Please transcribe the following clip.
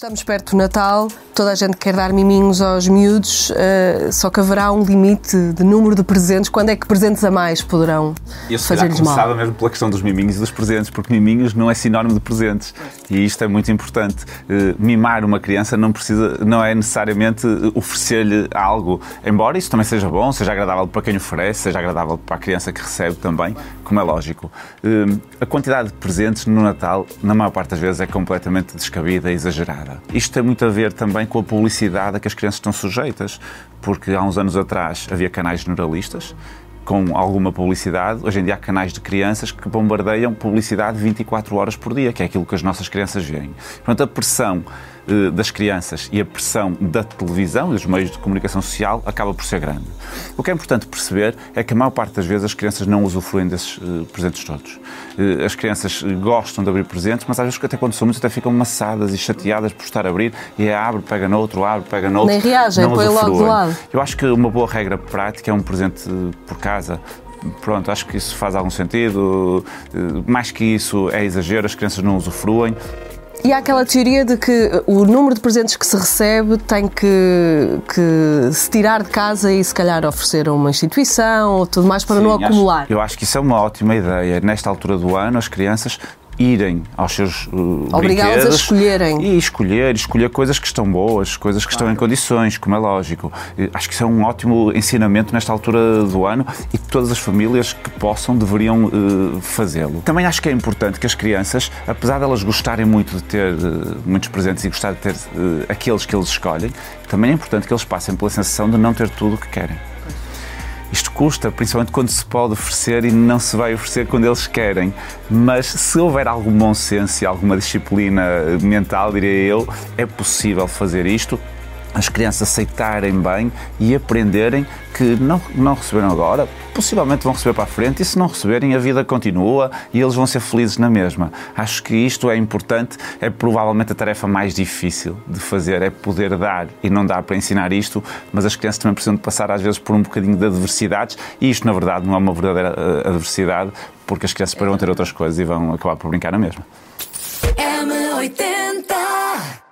Estamos perto do Natal, toda a gente quer dar miminhos aos miúdos, uh, só que haverá um limite de número de presentes. Quando é que presentes a mais poderão fazer-lhes mal? começava mesmo pela questão dos miminhos e dos presentes, porque miminhos não é sinónimo de presentes. E isto é muito importante. Uh, mimar uma criança não, precisa, não é necessariamente oferecer-lhe algo, embora isso também seja bom, seja agradável para quem oferece, seja agradável para a criança que recebe também, como é lógico. Uh, a quantidade de presentes no Natal, na maior parte das vezes, é completamente descabida e exagerada. Isto tem muito a ver também com a publicidade a que as crianças estão sujeitas, porque há uns anos atrás havia canais generalistas com alguma publicidade. Hoje em dia há canais de crianças que bombardeiam publicidade 24 horas por dia, que é aquilo que as nossas crianças veem. Portanto, a pressão eh, das crianças e a pressão da televisão e dos meios de comunicação social acaba por ser grande. O que é importante perceber é que a maior parte das vezes as crianças não usufruem desses uh, presentes todos. Uh, as crianças gostam de abrir presentes, mas às vezes até quando são muitos até ficam maçadas e chateadas por estar a abrir e é abre, pega no outro, abre, pega no outro. Nem reagem, põe logo do lado. Eu acho que uma boa regra prática é um presente por casa pronto, acho que isso faz algum sentido. Mais que isso é exagero, as crianças não usufruem. E há aquela teoria de que o número de presentes que se recebe tem que, que se tirar de casa e se calhar oferecer a uma instituição ou tudo mais para Sim, não acumular. eu acho que isso é uma ótima ideia. Nesta altura do ano, as crianças irem aos seus uh, Obrigá-los a escolherem. E escolher, escolher coisas que estão boas, coisas que claro. estão em condições, como é lógico. Acho que isso é um ótimo ensinamento nesta altura do ano e todas as famílias que possam deveriam uh, fazê-lo. Também acho que é importante que as crianças, apesar de elas gostarem muito de ter uh, muitos presentes e gostar de ter aqueles que eles escolhem, também é importante que eles passem pela sensação de não ter tudo o que querem. Custa, principalmente quando se pode oferecer e não se vai oferecer quando eles querem. Mas se houver algum bom senso e alguma disciplina mental, diria eu, é possível fazer isto as crianças aceitarem bem e aprenderem que não, não receberam agora, possivelmente vão receber para a frente e se não receberem a vida continua e eles vão ser felizes na mesma. Acho que isto é importante, é provavelmente a tarefa mais difícil de fazer, é poder dar e não dá para ensinar isto, mas as crianças também precisam de passar às vezes por um bocadinho de adversidades e isto na verdade não é uma verdadeira eh, adversidade porque as crianças poderão ter outras coisas e vão acabar por brincar na mesma. M80